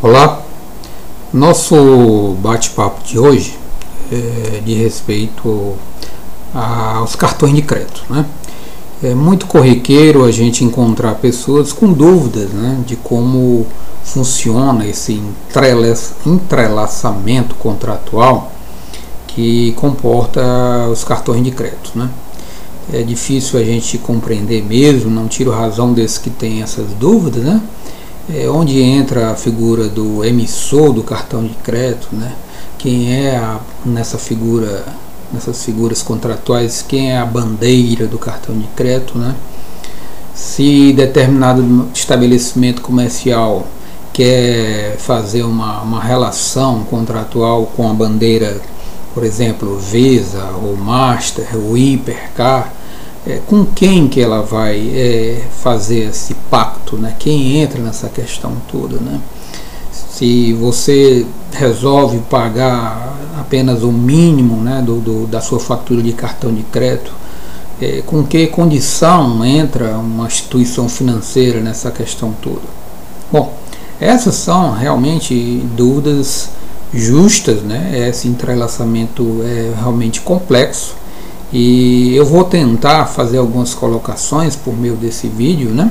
Olá, nosso bate-papo de hoje é de respeito aos cartões de crédito. Né? É muito corriqueiro a gente encontrar pessoas com dúvidas né, de como funciona esse entrelaçamento contratual que comporta os cartões de crédito. Né? É difícil a gente compreender mesmo, não tiro razão desses que têm essas dúvidas, né? É, onde entra a figura do emissor do cartão de crédito, né? quem é a, nessa figura, nessas figuras contratuais, quem é a bandeira do cartão de crédito, né? se determinado estabelecimento comercial quer fazer uma, uma relação contratual com a bandeira, por exemplo, Visa, ou Master, ou Hipercar, é, com quem que ela vai é, fazer esse pacto, né? quem entra nessa questão toda. Né? Se você resolve pagar apenas o mínimo né, do, do da sua fatura de cartão de crédito, é, com que condição entra uma instituição financeira nessa questão toda? Bom, essas são realmente dúvidas justas, né? esse entrelaçamento é realmente complexo e eu vou tentar fazer algumas colocações por meio desse vídeo, né?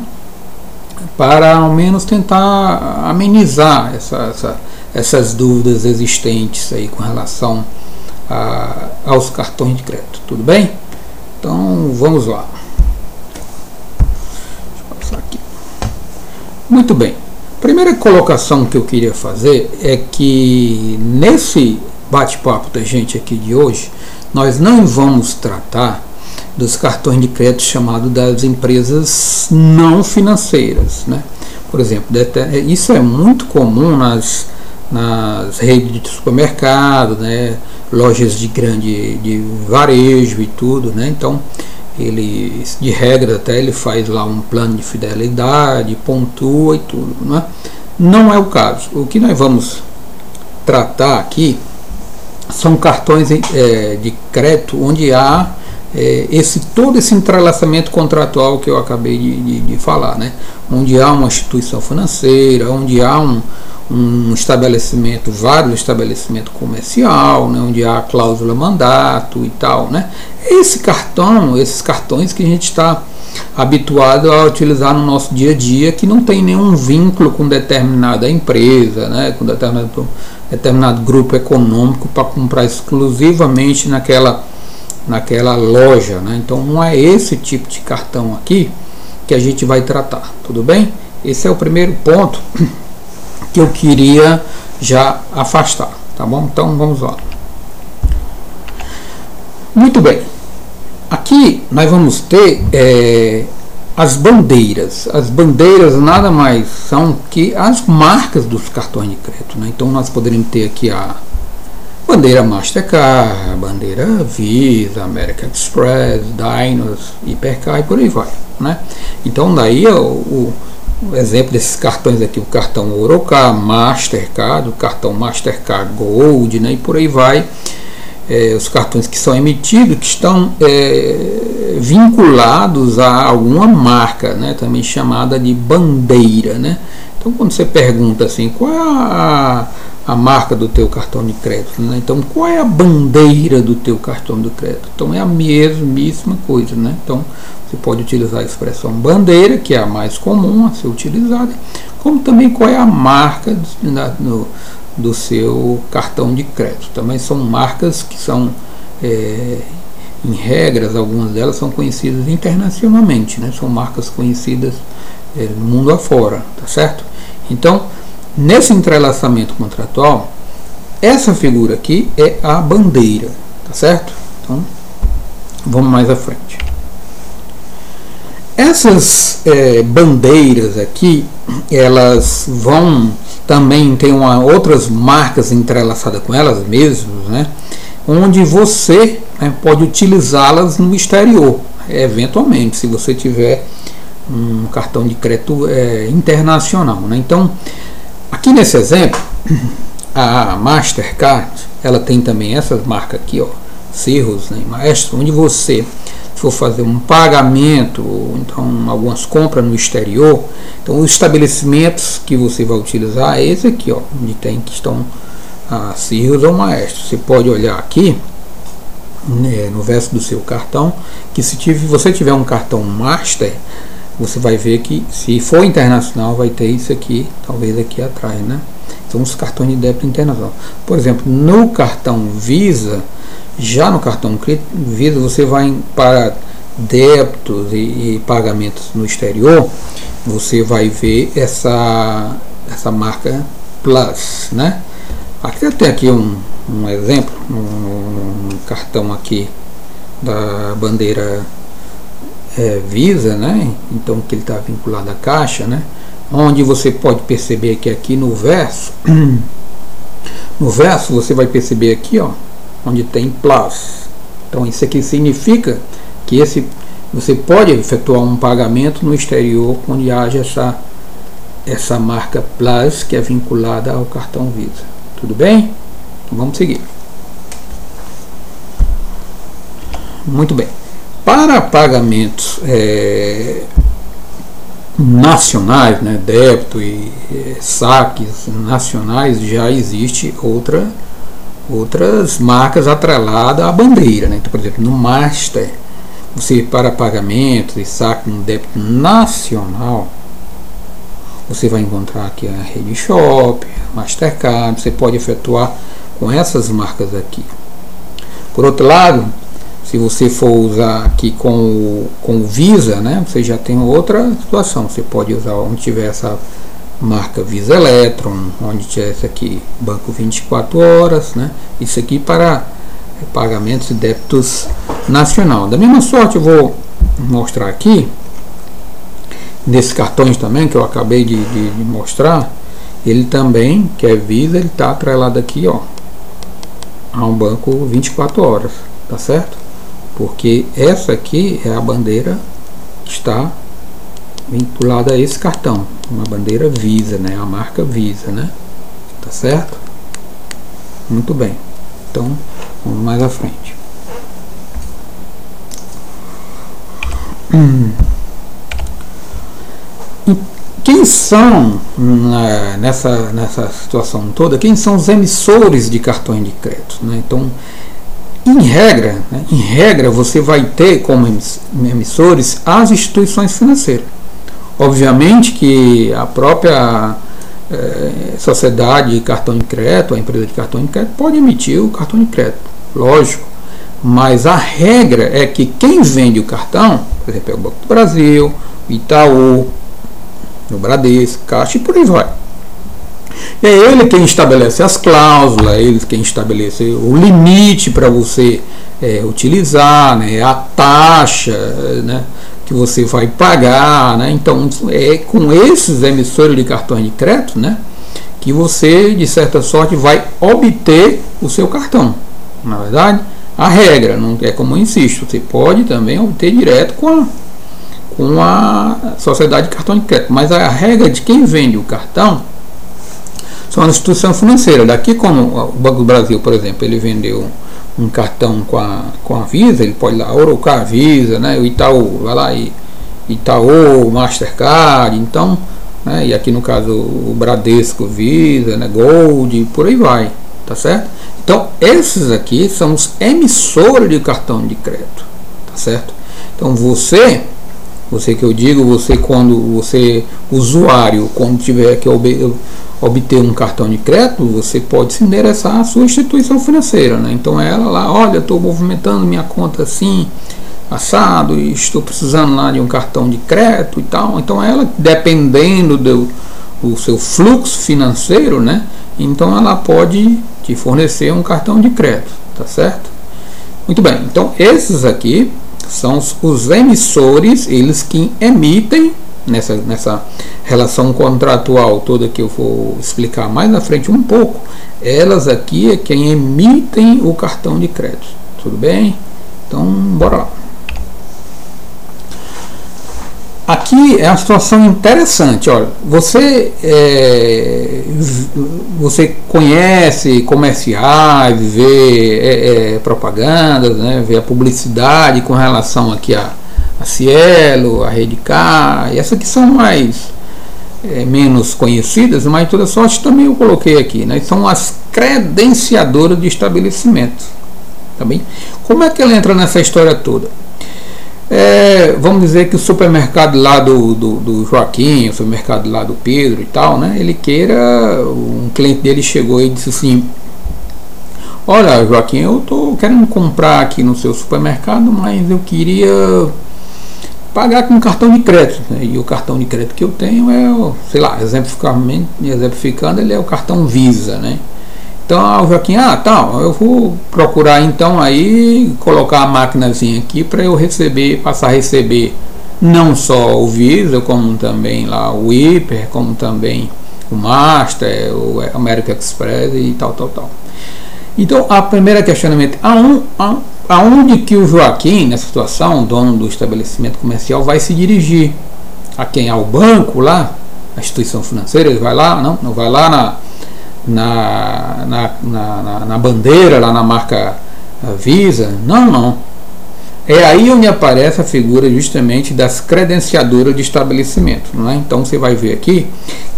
Para ao menos tentar amenizar essa, essa, essas dúvidas existentes aí com relação a, aos cartões de crédito. Tudo bem? Então vamos lá. Muito bem. Primeira colocação que eu queria fazer é que nesse bate-papo da gente aqui de hoje, nós não vamos tratar dos cartões de crédito chamados das empresas não financeiras. Né? Por exemplo, isso é muito comum nas, nas redes de supermercado, né? lojas de grande de varejo e tudo. Né? Então, ele, de regra até, ele faz lá um plano de fidelidade, pontua e tudo. Né? Não é o caso. O que nós vamos tratar aqui são cartões é, de crédito onde há é, esse todo esse entrelaçamento contratual que eu acabei de, de, de, falar, né? onde há uma instituição financeira, onde há um, um estabelecimento, vários estabelecimentos comercial, né? onde há cláusula mandato e tal. Né? Esse cartão, esses cartões que a gente está habituado a utilizar no nosso dia a dia, que não tem nenhum vínculo com determinada empresa, né? com determinado determinado grupo econômico para comprar exclusivamente naquela, naquela loja. Né? Então não é esse tipo de cartão aqui que a gente vai tratar, tudo bem? Esse é o primeiro ponto que eu queria já afastar, tá bom? Então vamos lá. Muito bem. Aqui nós vamos ter é, as bandeiras. As bandeiras nada mais são que as marcas dos cartões de crédito. Né? Então nós poderíamos ter aqui a bandeira Mastercard, bandeira Visa, American Express, Dinos, Hipercar e por aí vai. Né? Então daí o, o, o exemplo desses cartões aqui, o cartão Orocar, Mastercard, o cartão Mastercard Gold né? e por aí vai é, os cartões que são emitidos que estão é, vinculados a alguma marca, né, também chamada de bandeira. Né? Então, quando você pergunta assim, qual é a, a marca do teu cartão de crédito? Né? Então, qual é a bandeira do teu cartão de crédito? Então, é a mesmíssima coisa. Né? Então, você pode utilizar a expressão bandeira, que é a mais comum a ser utilizada, como também qual é a marca do, no, do seu cartão de crédito. Também são marcas que são, é, em regras, algumas delas são conhecidas internacionalmente, né? são marcas conhecidas é, no mundo afora, tá certo? Então, nesse entrelaçamento contratual, essa figura aqui é a bandeira, tá certo? Então, vamos mais à frente. Essas é, bandeiras aqui, elas vão também tem uma, outras marcas entrelaçadas com elas mesmas, né? onde você né, pode utilizá-las no exterior, eventualmente, se você tiver um cartão de crédito é, internacional. Né? Então, aqui nesse exemplo, a Mastercard, ela tem também essas marcas aqui, ó, Cirrus, né, Maestro, onde você for fazer um pagamento, ou então algumas compras no exterior, então os estabelecimentos que você vai utilizar é esse aqui, ó, onde tem que estão a Cirrus ou Maestro. Você pode olhar aqui né, no verso do seu cartão, que se tiver, você tiver um cartão Master, você vai ver que se for internacional vai ter isso aqui, talvez aqui atrás, né? São os cartões de débito internacional. Por exemplo, no cartão Visa, já no cartão Visa, você vai para débitos e, e, pagamentos no exterior, você vai ver essa, essa marca Plus, né? Aqui eu tenho aqui um, um exemplo, um, um cartão aqui da bandeira é, Visa, né? Então que ele está vinculado à caixa, né? Onde você pode perceber que aqui no verso, no verso você vai perceber aqui, ó, onde tem plus. Então isso aqui significa que esse você pode efetuar um pagamento no exterior onde haja essa essa marca plus que é vinculada ao cartão Visa. Tudo bem? Então vamos seguir. Muito bem. Para pagamentos é, nacionais, né, débito e é, saques nacionais, já existe outra outras marcas atreladas à bandeira. Né? Então, por exemplo, no Master, você para pagamento e saque no débito nacional, você vai encontrar aqui a Rede Shop, Mastercard, você pode efetuar com essas marcas aqui. Por outro lado, se você for usar aqui com o, com o Visa, né, você já tem outra situação. Você pode usar onde tiver essa marca Visa Electron, onde tiver esse aqui, banco 24 horas, né? Isso aqui para pagamentos e débitos nacional. Da mesma sorte eu vou mostrar aqui nesses cartões também que eu acabei de, de, de mostrar, ele também, que é Visa, ele está atrelado aqui, ó, a um banco 24 horas, tá certo? Porque essa aqui é a bandeira que está vinculada a esse cartão, uma bandeira Visa, né? A marca Visa, né? Tá certo? Muito bem. Então, vamos mais à frente. Quem são, nessa, nessa situação toda, quem são os emissores de cartões de crédito? Né? Então, em regra, né, em regra, você vai ter como emissores as instituições financeiras. Obviamente que a própria é, sociedade de cartão de crédito, a empresa de cartão de crédito, pode emitir o cartão de crédito, lógico. Mas a regra é que quem vende o cartão, por exemplo, é o Banco do Brasil, Itaú, o Bradesco, Caixa e por aí vai. É ele quem estabelece as cláusulas, é ele quem estabelece o limite para você é, utilizar, né, a taxa, né, que você vai pagar, né? Então é com esses emissores de cartões de crédito, né, que você de certa sorte vai obter o seu cartão. Na verdade, a regra não é como eu insisto, você pode também obter direto com a, com a sociedade de cartão de crédito, mas a regra de quem vende o cartão são as instituições financeiras. Daqui como o Banco do Brasil, por exemplo, ele vendeu um cartão com a, com a Visa, ele pode ir lá, Orocar Visa, né? o Itaú, vai lá, e Itaú, Mastercard, então, né? e aqui no caso o Bradesco Visa, né? Gold, por aí vai, tá certo? Então, esses aqui são os emissores de cartão de crédito, tá certo? Então, você, você que eu digo, você quando você, usuário, quando tiver que obter um cartão de crédito, você pode se endereçar à sua instituição financeira. Né? Então ela lá, olha, estou movimentando minha conta assim, assado, e estou precisando lá de um cartão de crédito e tal. Então ela, dependendo do, do seu fluxo financeiro, né? Então ela pode te fornecer um cartão de crédito, tá certo? Muito bem, então esses aqui são os, os emissores, eles que emitem nessa, nessa relação contratual toda que eu vou explicar mais na frente um pouco, elas aqui é quem emitem o cartão de crédito. Tudo bem? Então, bora lá. Aqui é uma situação interessante. Olha, você, é, você conhece comerciais, vê é, é, propagandas, né, vê a publicidade com relação aqui a, a Cielo, a Redcar, e essas que são mais é, menos conhecidas, mas toda sorte também eu coloquei aqui, né, são as credenciadoras de estabelecimento. Tá bem? Como é que ela entra nessa história toda? É, vamos dizer que o supermercado lá do, do, do, Joaquim, o supermercado lá do Pedro e tal, né? Ele queira, um cliente dele chegou e disse assim: Olha, Joaquim, eu tô querendo comprar aqui no seu supermercado, mas eu queria pagar com cartão de crédito. Né? E o cartão de crédito que eu tenho é, sei lá, exemplificando, ele é o cartão Visa, né? Então o Joaquim, ah, tá, eu vou procurar então aí colocar a maquinazinha aqui para eu receber, passar a receber não só o Visa, como também lá o Hyper, como também o Master, o American Express e tal, tal, tal. Então, a primeira questionamento, aonde, aonde que o Joaquim, nessa situação, dono do estabelecimento comercial, vai se dirigir? A quem? Ao banco lá? A instituição financeira? Ele vai lá? Não, não vai lá na na, na, na, na bandeira, lá na marca Visa. Não, não. É aí onde aparece a figura justamente das credenciadoras de estabelecimento. Não é? Então você vai ver aqui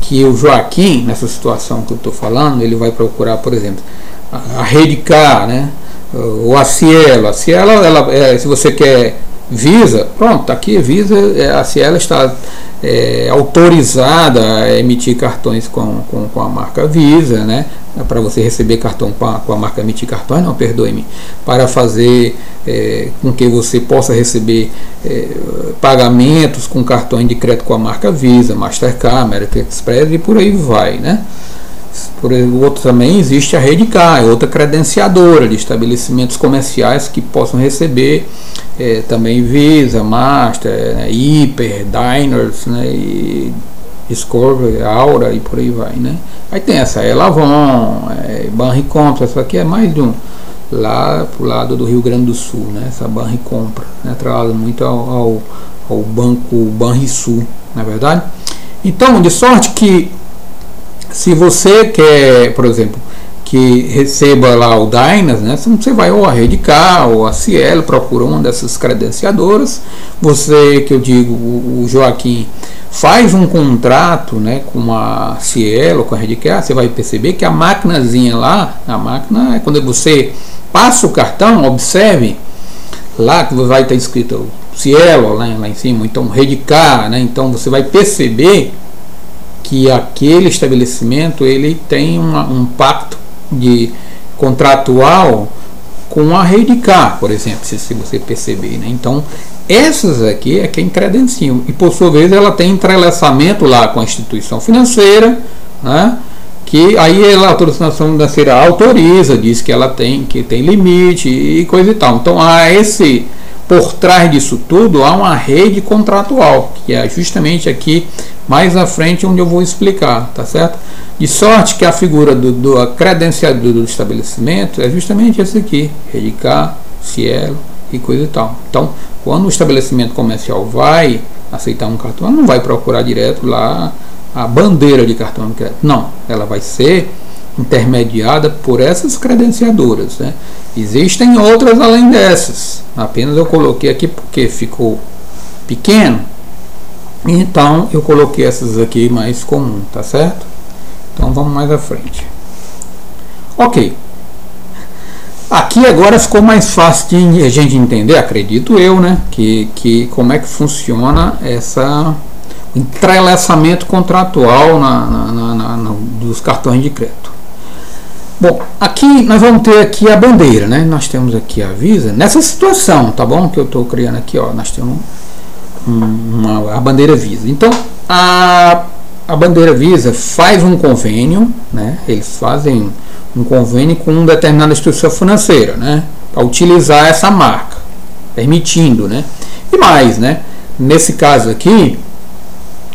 que o Joaquim, nessa situação que eu estou falando, ele vai procurar, por exemplo, a, a Rede K, né? ou a Cielo. A Cielo, ela, é, se você quer Visa, pronto, tá aqui Visa, é, a Cielo está é, autorizada a emitir cartões com, com, com, a marca Visa, né? Para você receber cartão com a, com a marca emitir cartões, não, perdoe-me, para fazer é, com que você possa receber é, pagamentos com cartões de crédito com a marca Visa, Mastercard, American Express e por aí vai, né? Por outro também existe a Rede K, é outra credenciadora de estabelecimentos comerciais que possam receber é, também Visa, Master, né, Hyper, Diners, né, e Discovery, Aura e por aí vai, né? Aí tem essa Elavon, é, Banri Compra, essa aqui é mais de um lá pro lado do Rio Grande do Sul, né? Essa Banri Compra, né? Atrelada muito ao, ao, ao banco Banrisul, na é verdade. Então, de sorte que se você quer, por exemplo, que receba lá o Dynas, né? Você vai ou a Rede K ou a Cielo, procura uma dessas credenciadoras. Você, que eu digo, o Joaquim, faz um contrato né, com a Cielo, com a Rede K, você vai perceber que a maquinazinha lá, a máquina é quando você passa o cartão, observe lá que vai estar escrito Cielo lá, lá em cima, então Rede K, né? Então você vai perceber que aquele estabelecimento ele tem uma, um pacto de contratual com a rede K, por exemplo, se, se você perceber. Né? Então, essas aqui é quem credenciam. E por sua vez ela tem entrelaçamento lá com a instituição financeira, né? que aí a autorização financeira autoriza, diz que ela tem, que tem limite e coisa e tal. Então há esse por trás disso tudo há uma rede contratual, que é justamente aqui mais à frente onde eu vou explicar, tá certo? De sorte que a figura do, do credenciador do estabelecimento é justamente esse aqui, K, Cielo e coisa e tal. Então, quando o estabelecimento comercial vai aceitar um cartão, não vai procurar direto lá a bandeira de cartão de crédito. Não, ela vai ser intermediada por essas credenciadoras. Né? Existem outras além dessas. Apenas eu coloquei aqui porque ficou pequeno. Então eu coloquei essas aqui mais comum, tá certo? Então vamos mais à frente. Ok. Aqui agora ficou mais fácil de a gente entender, acredito eu, né? Que, que como é que funciona essa entrelaçamento contratual na, na, na, na, dos cartões de crédito. Bom, aqui nós vamos ter aqui a bandeira, né? Nós temos aqui a Visa, nessa situação, tá bom? Que eu estou criando aqui, ó, nós temos uma, a bandeira Visa. Então, a, a bandeira Visa faz um convênio, né? Eles fazem um convênio com uma determinada instituição financeira, né? Para utilizar essa marca, permitindo, né? E mais, né? Nesse caso aqui,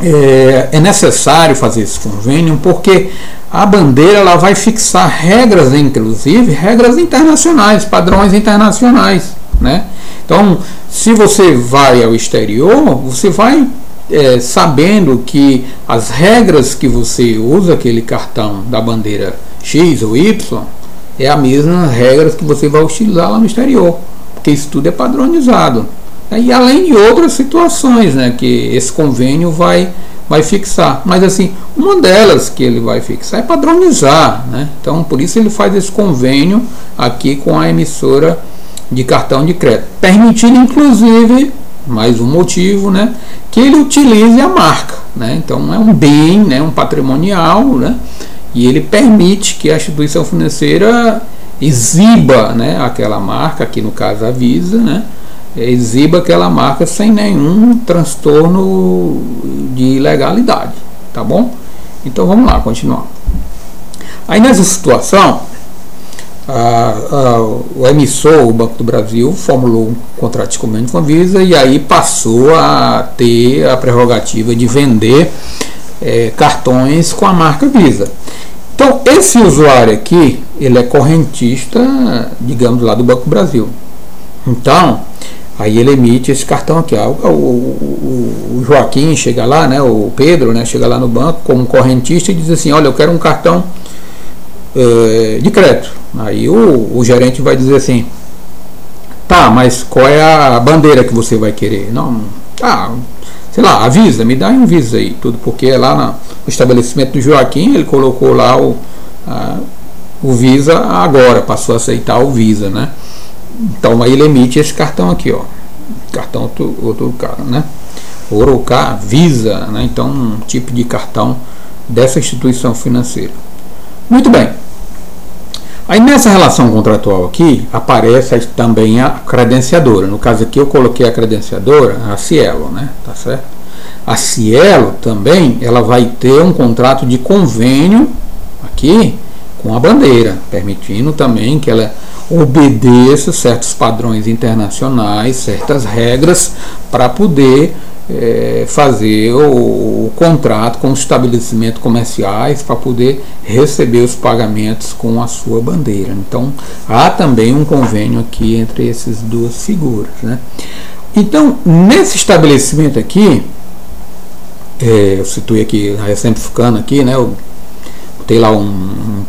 é, é necessário fazer esse convênio porque a bandeira ela vai fixar regras, inclusive regras internacionais, padrões internacionais, né? Então, se você vai ao exterior, você vai é, sabendo que as regras que você usa aquele cartão da bandeira X ou Y é a mesma regras que você vai utilizar lá no exterior, porque isso tudo é padronizado. E além de outras situações né, que esse convênio vai, vai fixar. Mas assim, uma delas que ele vai fixar é padronizar. Né? Então, por isso ele faz esse convênio aqui com a emissora de cartão de crédito, permitindo inclusive mais um motivo, né, que ele utilize a marca, né? Então é um bem, né, um patrimonial, né? E ele permite que a instituição financeira exiba, né, aquela marca, aqui no caso a Visa, né, exiba aquela marca sem nenhum transtorno de ilegalidade, tá bom? Então vamos lá, continuar. Aí nessa situação, a, a, o emissor, o Banco do Brasil, formulou um contrato de convênio com a Visa e aí passou a ter a prerrogativa de vender é, cartões com a marca Visa. Então, esse usuário aqui, ele é correntista, digamos, lá do Banco do Brasil. Então, aí ele emite esse cartão aqui. O, o, o, Joaquim chega lá, né, o Pedro, né, chega lá no banco como correntista e diz assim, olha, eu quero um cartão é, de crédito. Aí o, o gerente vai dizer assim, tá, mas qual é a bandeira que você vai querer? Não, tá, sei lá, avisa, me dá um visa aí, tudo, porque é lá no estabelecimento do Joaquim ele colocou lá o, a, o Visa agora, passou a aceitar o Visa, né? Então aí ele emite esse cartão aqui, ó. Cartão outro, cara, né? Orocá, Visa, né? Então um tipo de cartão dessa instituição financeira. Muito bem. Aí nessa relação contratual aqui aparece também a credenciadora. No caso aqui eu coloquei a credenciadora, a Cielo, né? Tá certo? A Cielo também ela vai ter um contrato de convênio aqui com a bandeira, permitindo também que ela obedeça certos padrões internacionais, certas regras para poder é, fazer o, o, contrato com os estabelecimentos comerciais para poder receber os pagamentos com a sua bandeira. Então há também um convênio aqui entre essas duas figuras. Né? Então, nesse estabelecimento aqui, é, eu situei aqui, exemplificando aqui, né, eu botei lá um,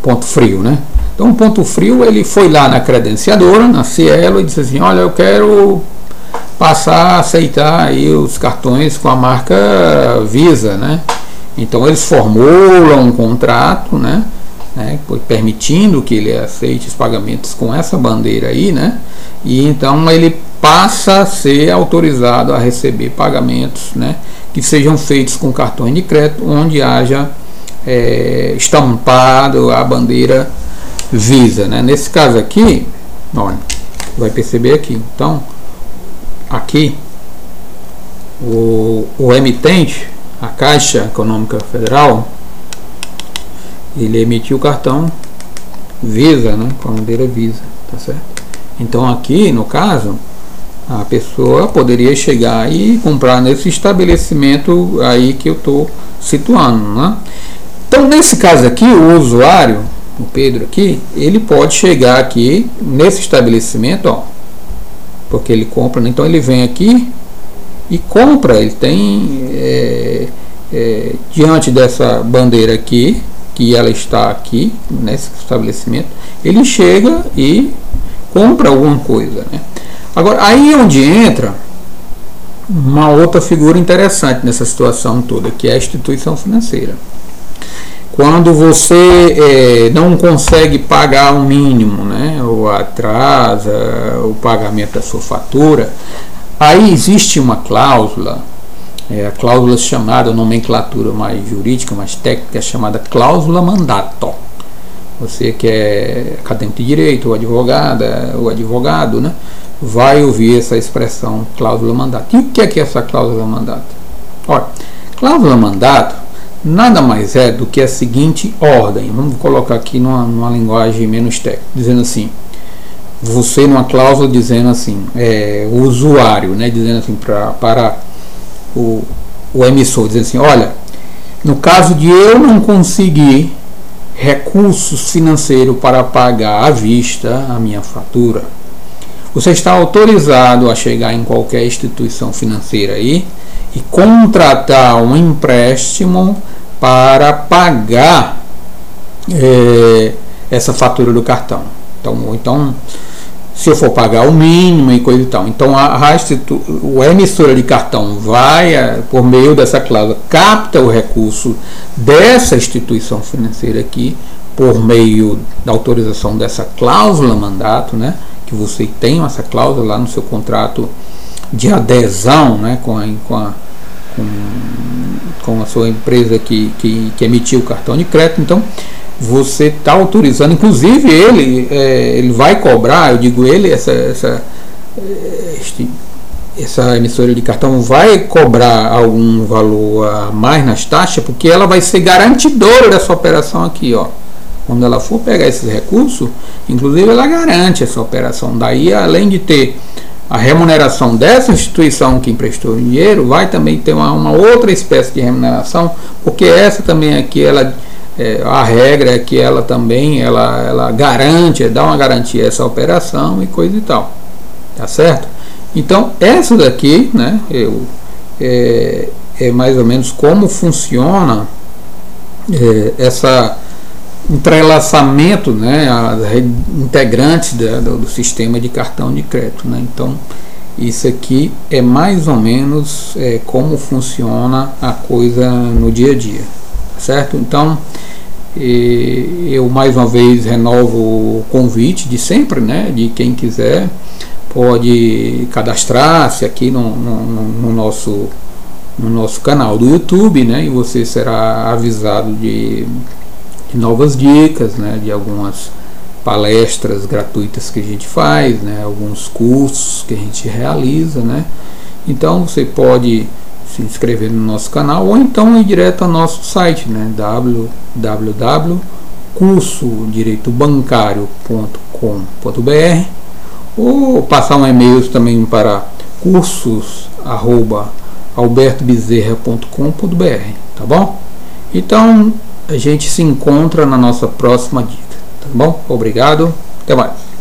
ponto frio, né? Então, um ponto frio, ele foi lá na credenciadora, na Cielo, e disse assim, olha, eu quero passar a aceitar aí os cartões com a marca Visa, né? Então eles formulam um contrato, né? né? Permitindo que ele aceite os pagamentos com essa bandeira aí, né? E então ele passa a ser autorizado a receber pagamentos, né? Que sejam feitos com cartões de crédito, onde haja é, estampado a bandeira Visa, né? Nesse caso aqui, olha, vai perceber aqui. Então aqui o, o emitente, a Caixa Econômica Federal, ele emitiu o cartão Visa, né, com a bandeira Visa, tá certo? Então aqui, no caso, a pessoa poderia chegar e comprar nesse estabelecimento aí que eu estou situando, né? Então nesse caso aqui, o usuário, o Pedro aqui, ele pode chegar aqui nesse estabelecimento, ó, porque ele compra, né? então ele vem aqui e compra, ele tem é, é, diante dessa bandeira aqui, que ela está aqui nesse estabelecimento, ele chega e compra alguma coisa. Né? Agora, aí é onde entra uma outra figura interessante nessa situação toda, que é a instituição financeira. Quando você é, não consegue pagar o mínimo, né, ou atrasa o pagamento da sua fatura, aí existe uma cláusula, é, a cláusula chamada, nomenclatura mais jurídica, mais técnica, chamada cláusula mandato. Você que é acadêmico de direito, ou advogada, ou advogado, né, vai ouvir essa expressão cláusula mandato. E o que é, que é essa cláusula mandato? Olha, cláusula mandato nada mais é do que a seguinte ordem. Vamos colocar aqui numa, numa linguagem menos técnica, dizendo assim: você numa cláusula dizendo assim, é, o usuário, né, dizendo assim pra, para o, o emissor, dizendo assim, olha, no caso de eu não conseguir recursos financeiros para pagar à vista a minha fatura, Você está autorizado a chegar em qualquer instituição financeira aí e contratar um empréstimo para pagar é, essa fatura do cartão. Então, então, se eu for pagar o mínimo e coisa e tal. Então, a, a, a emissora de cartão vai, é, por meio dessa cláusula, capta o recurso dessa instituição financeira aqui, por meio da autorização dessa cláusula mandato, né? Que você tem essa cláusula lá no seu contrato de adesão né, com, a, com, a, com, com a sua empresa que, que, que, emitiu o cartão de crédito. Então, você está autorizando, inclusive ele, é, ele vai cobrar, eu digo ele, essa, essa, este, essa emissora de cartão vai cobrar algum valor a mais nas taxas, porque ela vai ser garantidora dessa operação aqui, ó. Quando ela for pegar esses recursos, inclusive ela garante essa operação. Daí, além de ter a remuneração dessa instituição que emprestou o dinheiro, vai também ter uma, uma outra espécie de remuneração, porque essa também aqui, ela, é, a regra é que ela também ela, ela garante, dá uma garantia a essa operação e coisa e tal. Tá certo? Então, essa daqui, né, eu, é, é mais ou menos como funciona é, essa entrelaçamento, né, as integrantes da, do, do, sistema de cartão de crédito. Né? Então, isso aqui é mais ou menos é, como funciona a coisa no dia a dia, certo? Então, eu mais uma vez renovo o convite de sempre, né, de quem quiser pode cadastrar-se aqui no, no, no, nosso no nosso canal do YouTube, né, e você será avisado de de novas dicas, né, de algumas palestras gratuitas que a gente faz, né, alguns cursos que a gente realiza, né. Então você pode se inscrever no nosso canal ou então ir direto ao nosso site, né, www.cursodireitobancário.com.br ou passar um e-mail também para cursos@albertobezerra.com.br, tá bom? Então, a gente se encontra na nossa próxima dica. Tá bom? Obrigado. Até mais.